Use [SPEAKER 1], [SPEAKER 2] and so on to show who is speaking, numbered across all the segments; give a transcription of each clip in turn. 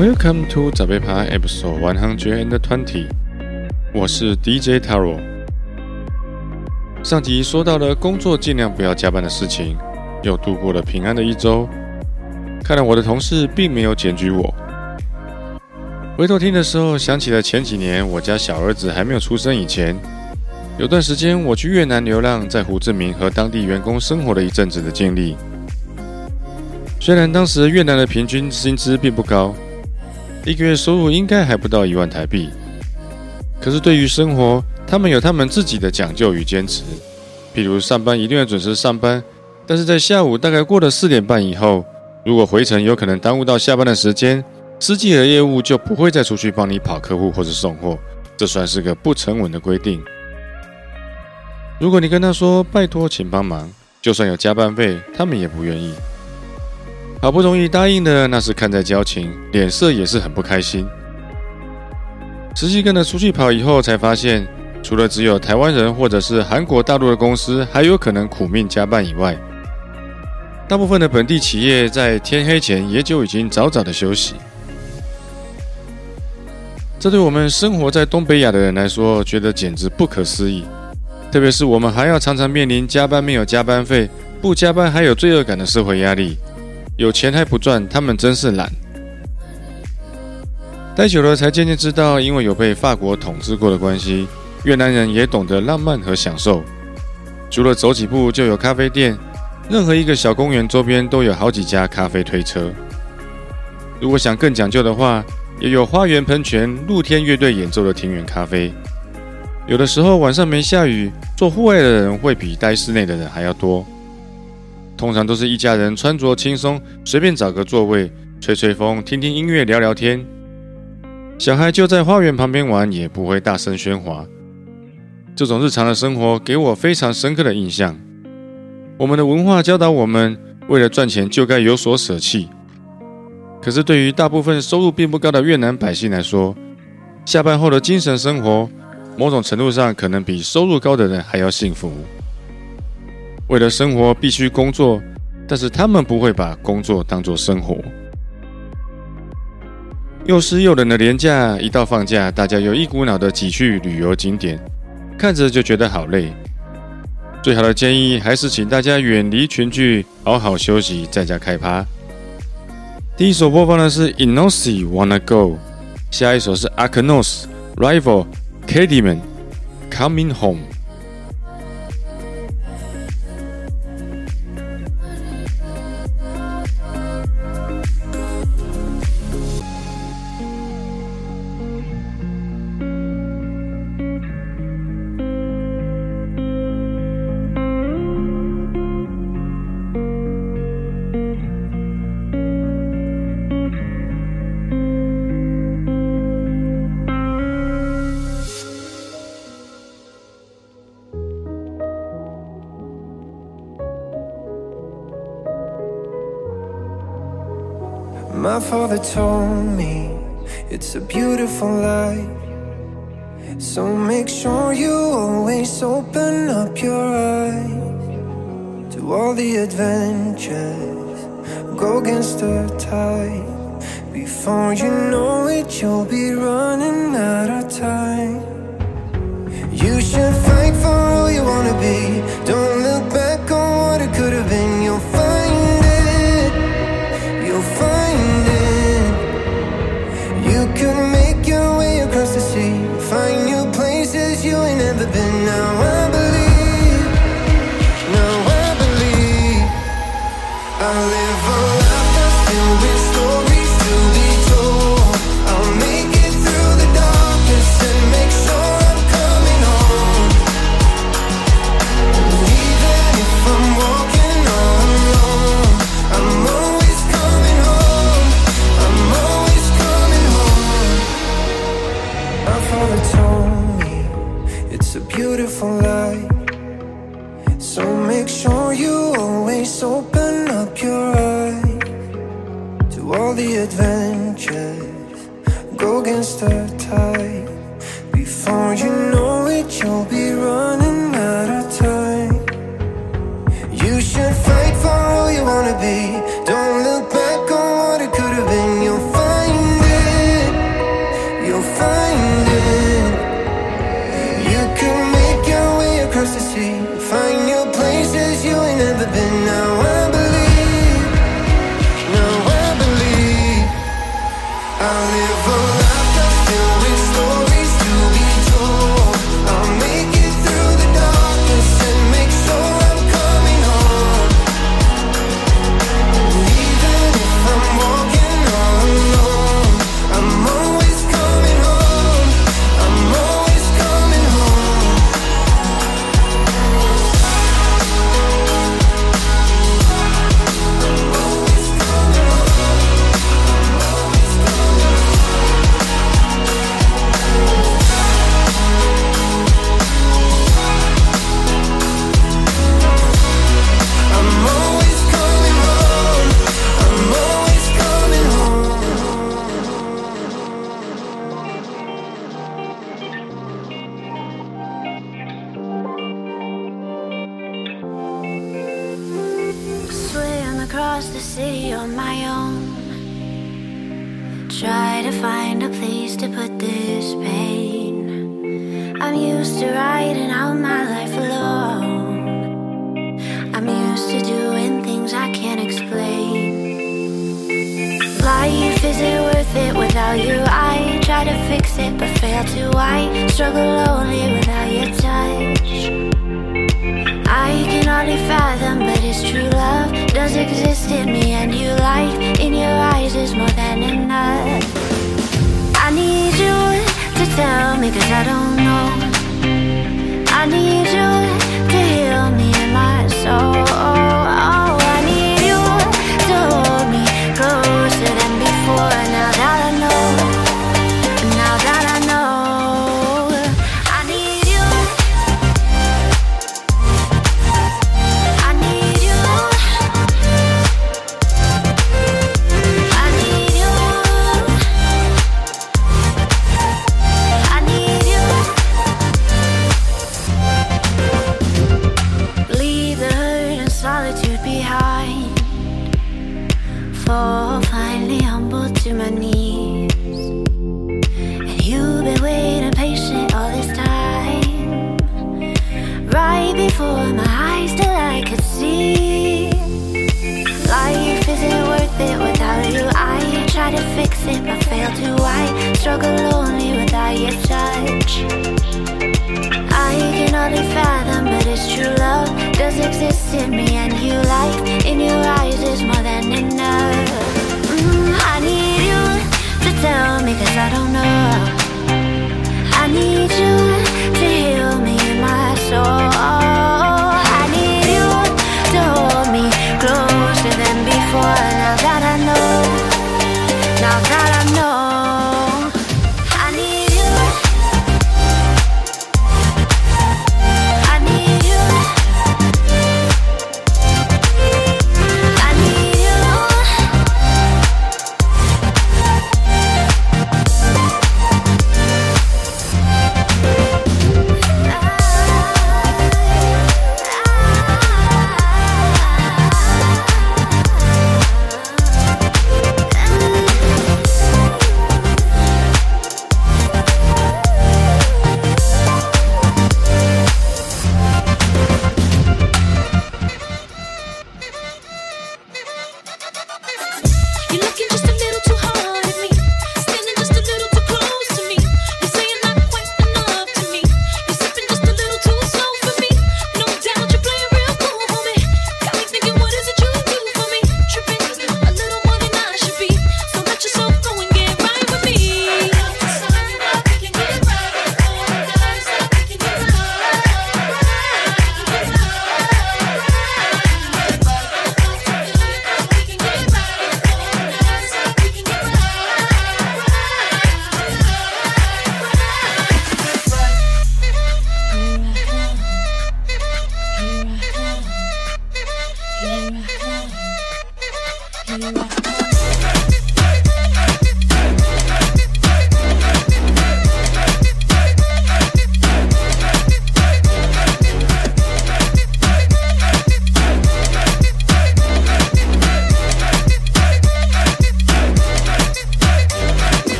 [SPEAKER 1] Welcome to 早杯趴 Episode One Hundred and Twenty，我是 DJ Taro。上集说到了工作尽量不要加班的事情，又度过了平安的一周。看来我的同事并没有检举我。回头听的时候，想起了前几年我家小儿子还没有出生以前，有段时间我去越南流浪，在胡志明和当地员工生活了一阵子的经历。虽然当时越南的平均薪资并不高，一个月收入应该还不到一万台币。可是对于生活，他们有他们自己的讲究与坚持。譬如上班一定要准时上班，但是在下午大概过了四点半以后，如果回程有可能耽误到下班的时间，司机和业务就不会再出去帮你跑客户或者送货，这算是个不成文的规定。如果你跟他说拜托，请帮忙，就算有加班费，他们也不愿意。好不容易答应的，那是看在交情，脸色也是很不开心。实际跟着出去跑以后，才发现，除了只有台湾人或者是韩国大陆的公司还有可能苦命加班以外，大部分的本地企业在天黑前也就已经早早的休息。这对我们生活在东北亚的人来说，觉得简直不可思议。特别是我们还要常常面临加班没有加班费，不加班还有罪恶感的社会压力。有钱还不赚，他们真是懒。待久了，才渐渐知道，因为有被法国统治过的关系，越南人也懂得浪漫和享受。除了走几步就有咖啡店，任何一个小公园周边都有好几家咖啡推车。如果想更讲究的话，也有花园喷泉、露天乐队演奏的庭园咖啡。有的时候晚上没下雨，做户外的人会比待室内的人还要多。通常都是一家人穿着轻松，随便找个座位，吹吹风，听听音乐，聊聊天。小孩就在花园旁边玩，也不会大声喧哗。这种日常的生活给我非常深刻的印象。我们的文化教导我们，为了赚钱就该有所舍弃。可是对于大部分收入并不高的越南百姓来说，下班后的精神生活，某种程度上可能比收入高的人还要幸福。为了生活必须工作，但是他们不会把工作当作生活。又湿又冷的年假，一到放假，大家又一股脑的挤去旅游景点，看着就觉得好累。最好的建议还是请大家远离群聚，好好休息，在家开趴。第一首播放的是 Inosi Wanna Go，下一首是 Akanos Rival Candyman Coming Home。
[SPEAKER 2] My father told me it's a beautiful life. So make sure you always open up your eyes to all the adventures. Go against the tide. Before you know it, you'll be running out of time. You should fight for all you wanna be. Don't You should fight for who you wanna be. how do I
[SPEAKER 3] struggle only without your touch? I can hardly fathom, but it's true love does exist in me, and you Life in your eyes is more than enough. I need you to tell me, cause I don't know. I need you to heal me in my soul. in me and you light in your eyes is more than enough. Mm, I need you to tell me cause I don't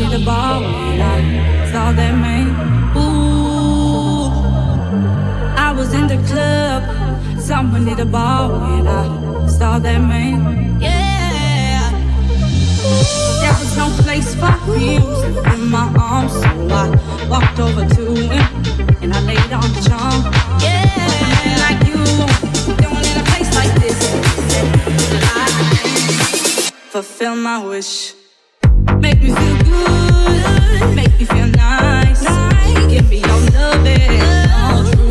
[SPEAKER 3] in
[SPEAKER 4] the
[SPEAKER 5] bar when I saw that man. Ooh, I was in the club, someone in the bar when I saw that man. Yeah, there was no place for him in my arms, so I walked over to him and I laid on the charm. Yeah, like you doing in a place like this. I fulfill my wish. Make me feel good, make me feel nice. Give me your loving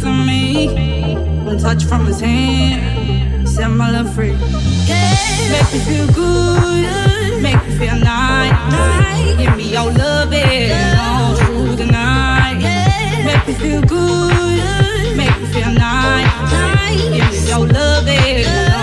[SPEAKER 5] To me. One touch from his hand, set my love free. Yeah, Make me feel good, make me feel nice. Give me your loving all through the night. Make me feel good, make me feel nice. Give me your loving all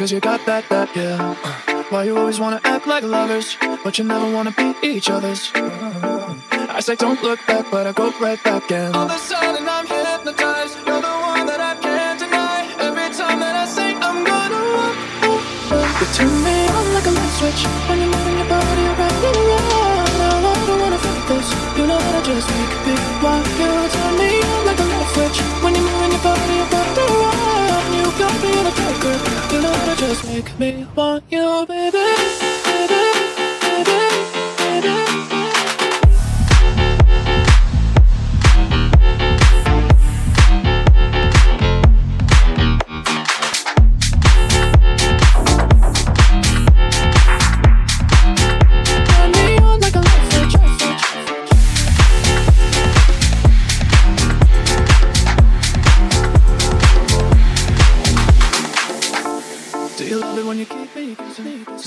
[SPEAKER 6] cause you got that, that, yeah. Uh, why you always wanna act like lovers, but you never wanna be each other's? Uh, I say don't look back, but I go right back and all of a sudden I'm hypnotized. You're the one that I can't deny. Every time that I say I'm gonna walk, you turn me on like a light switch when you're moving your body around and around. Now I don't wanna fight this. You know how to just make me want you. Turn me on like a light switch when you're moving your body around and around. You got me in a tight grip. You know to just make me want you, baby,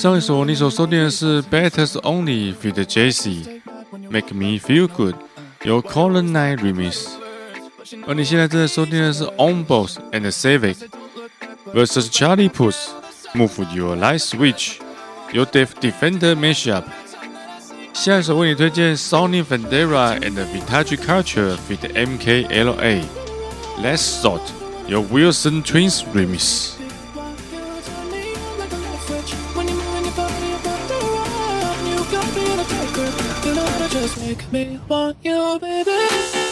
[SPEAKER 1] 上一首你所收听的是 Better's Only feat. Jay-Z，Make Me Feel Good，由 Colin Knight remix。而你现在正在收听的是 On Boss and Civic vs Charlie Puth，Move Your Light Switch，由 Def Defender mashup。下一首为你推荐 Sonny Fandera and Vintage Culture feat. MKLA，Let's Sort，由 Wilson Twins remix。
[SPEAKER 6] Me want you, baby.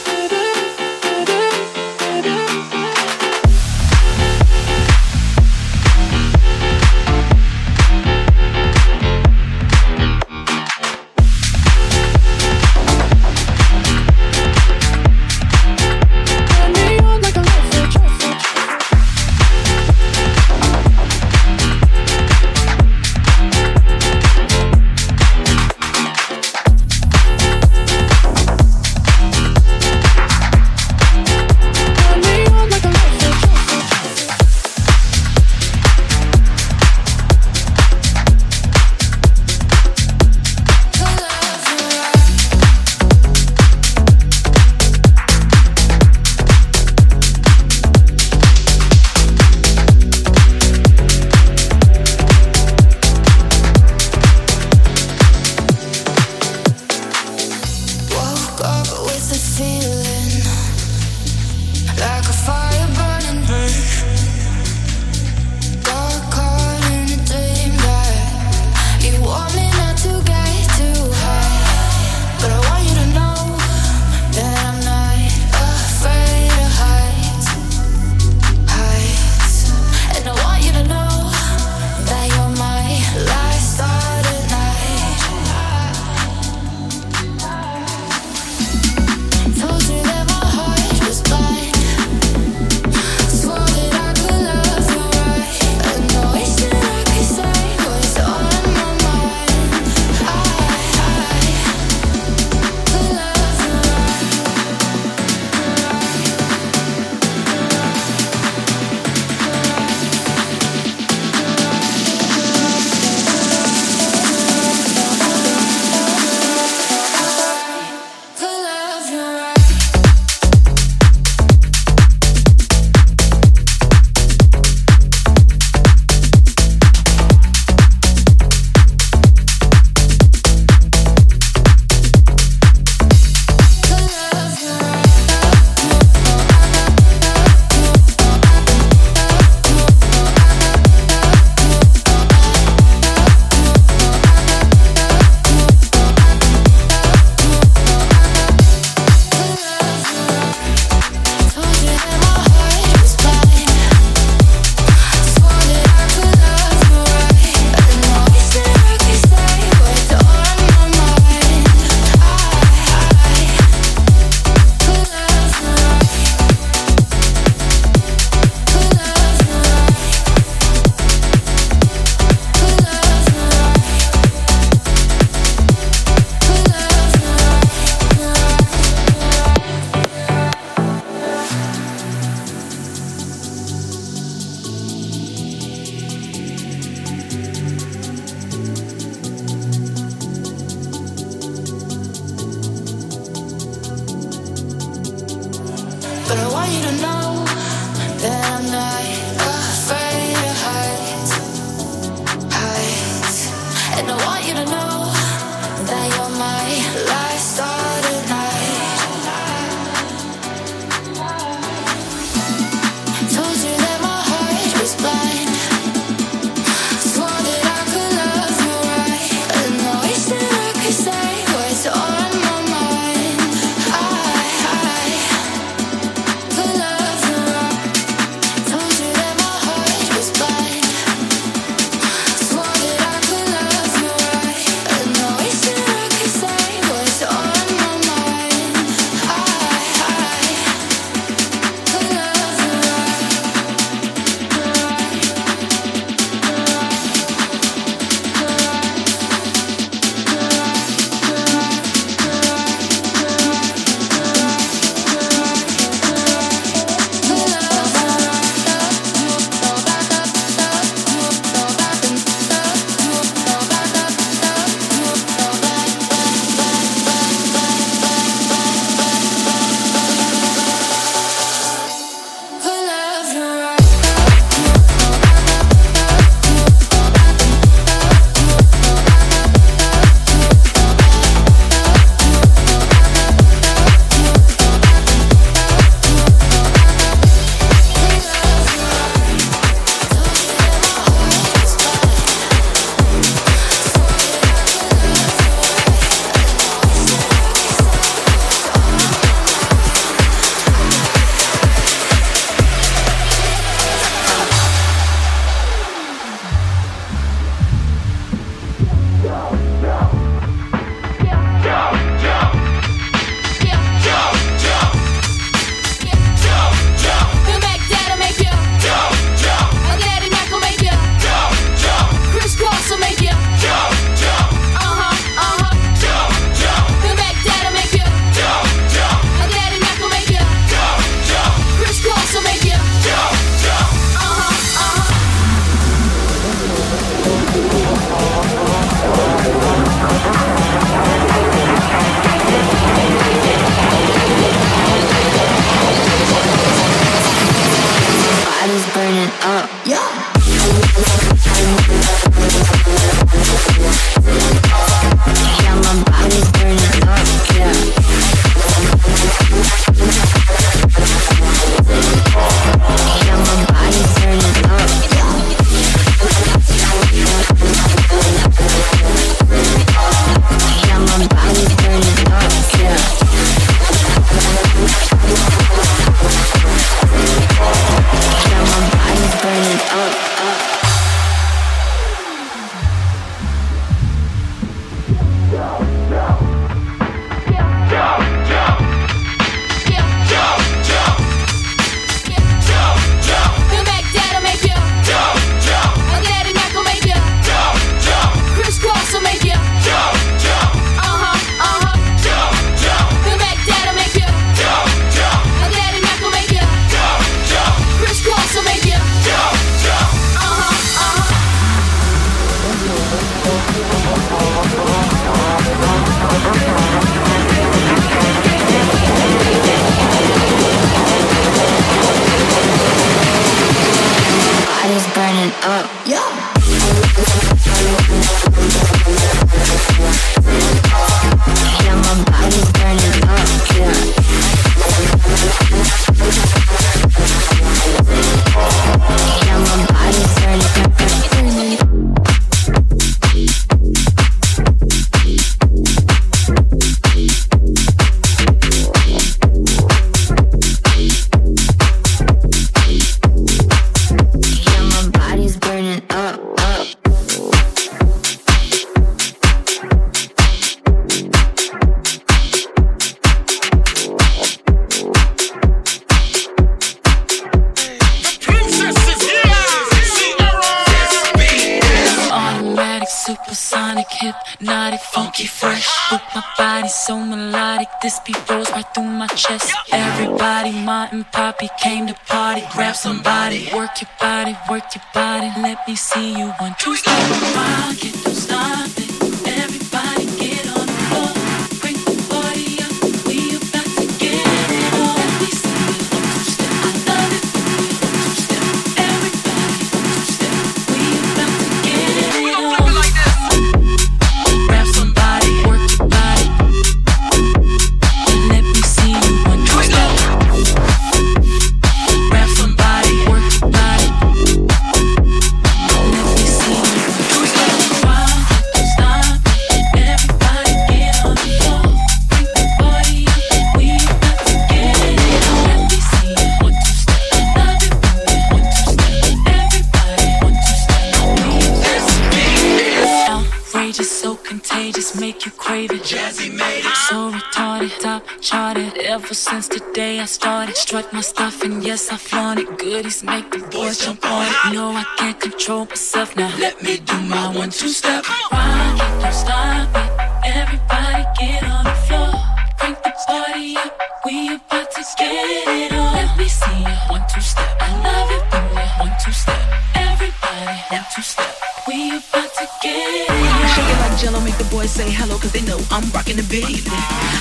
[SPEAKER 7] control myself now. Let me do my one two step. Why don't stop it? Everybody get on the floor. Crank the party up. We about to get it on. Let me see you one two step. I love it when you one two step. Everybody one two step. We about to get it on.
[SPEAKER 8] Shake it like jello, make the boys say hello, cause they know I'm rocking the beat.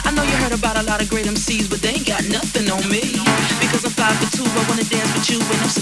[SPEAKER 8] I know you heard about a lot of great MCs, but they ain't got nothing on me. Because I'm five for two, I wanna dance with you,
[SPEAKER 7] when
[SPEAKER 9] I'm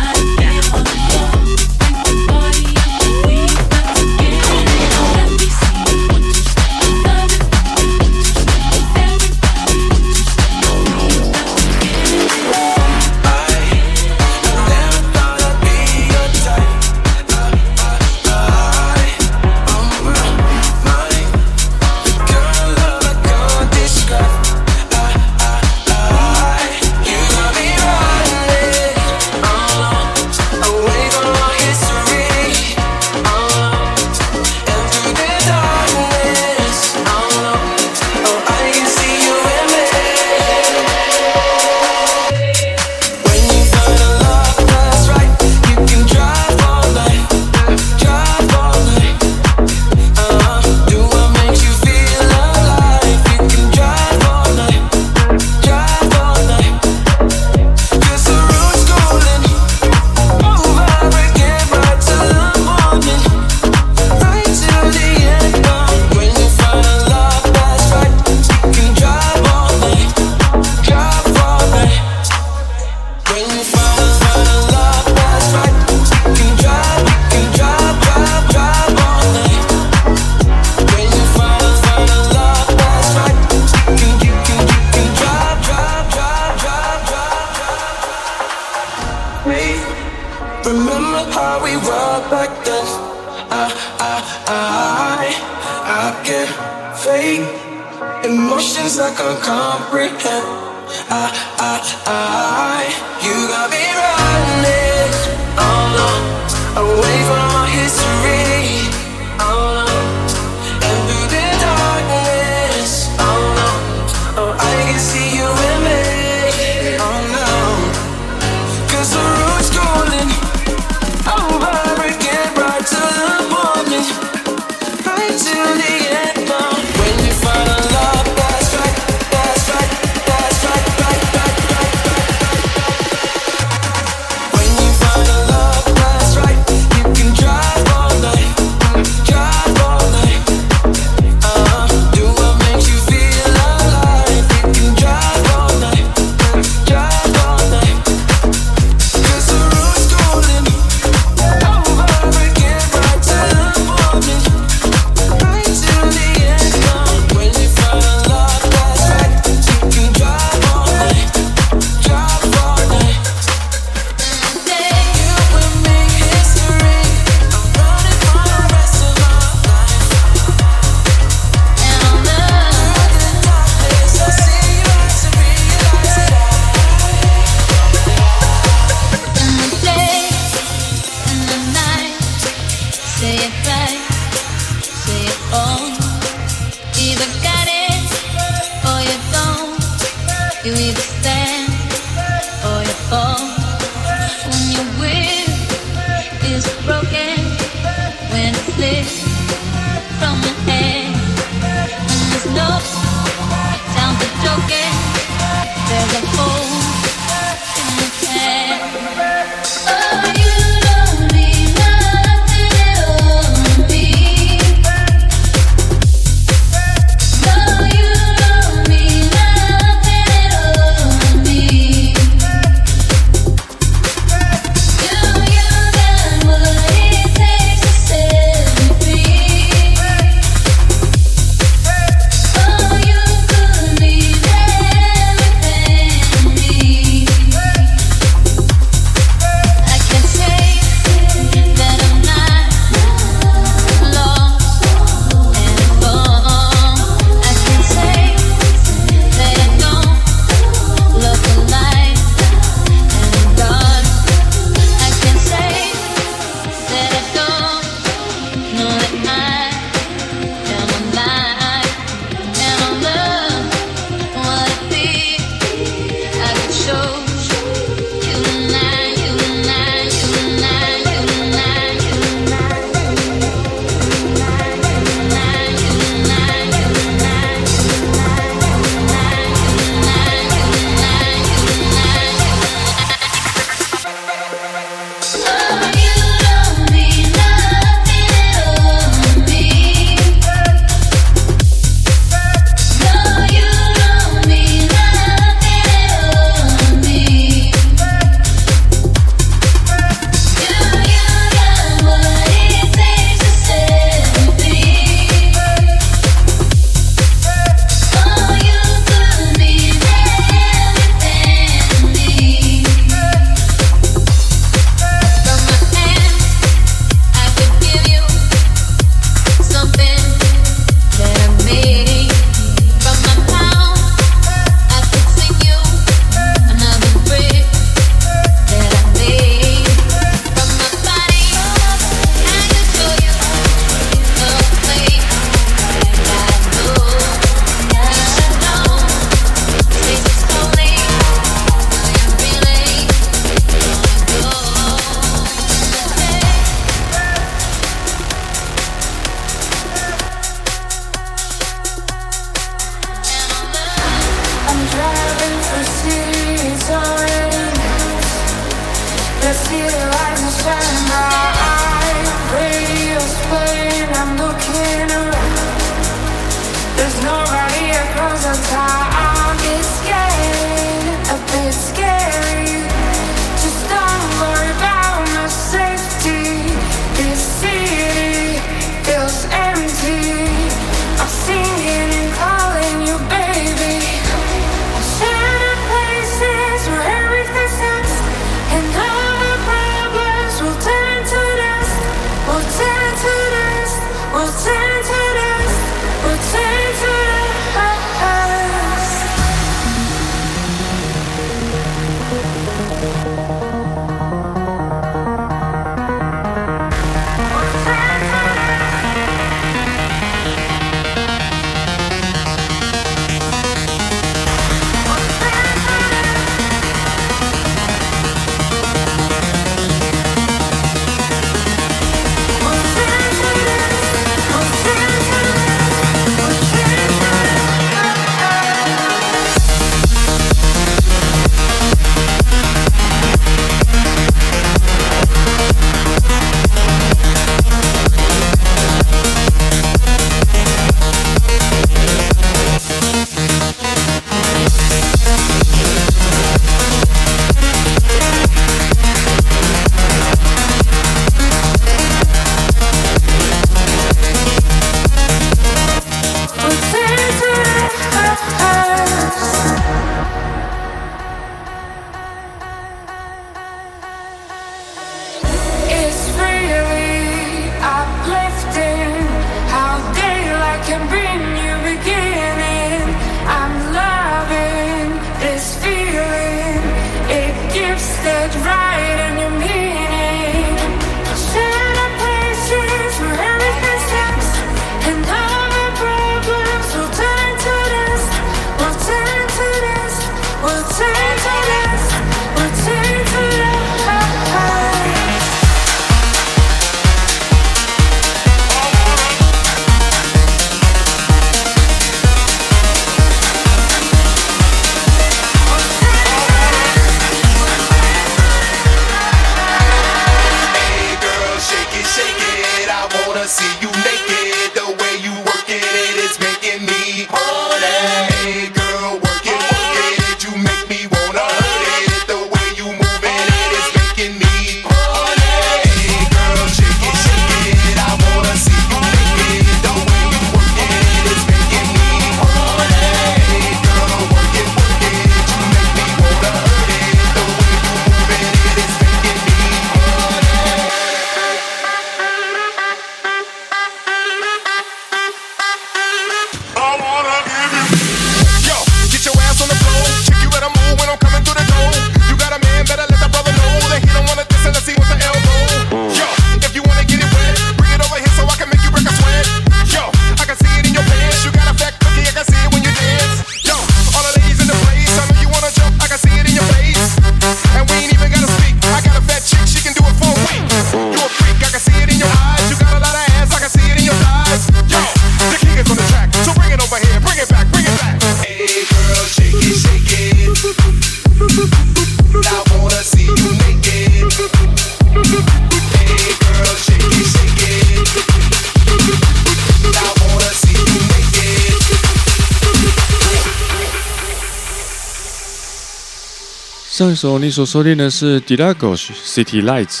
[SPEAKER 1] 上一首你所收听的是 d i l a g o s City Lights，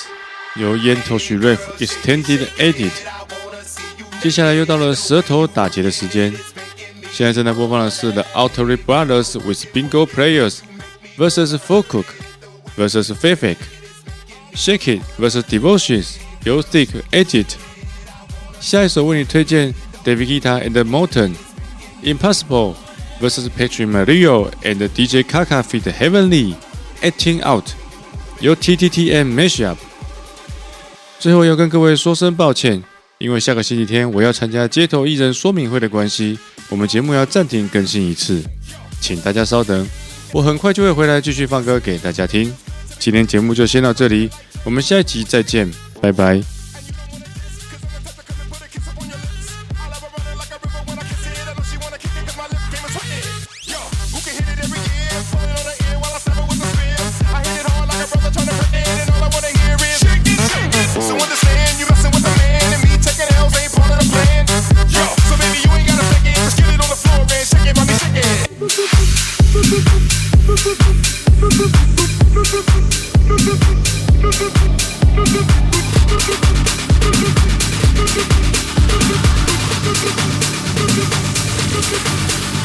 [SPEAKER 1] 由烟头许瑞 Extended Edit。接下来又到了舌头打结的时间，现在正在播放的是 The Outer Brothers with Bingo Players vs Four vs f a f i c Shake It vs Devotions，由由 Stick Edit。下一首为你推荐 David Guetta and Morten Impossible vs Patrick Mario and DJ Kaka feat. Heavenly。Acting Out 由 TTTM Mashup。最后要跟各位说声抱歉，因为下个星期天我要参加街头艺人说明会的关系，我们节目要暂停更新一次，请大家稍等，我很快就会回来继续放歌给大家听。今天节目就先到这里，我们下一集再见，拜拜。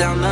[SPEAKER 7] down under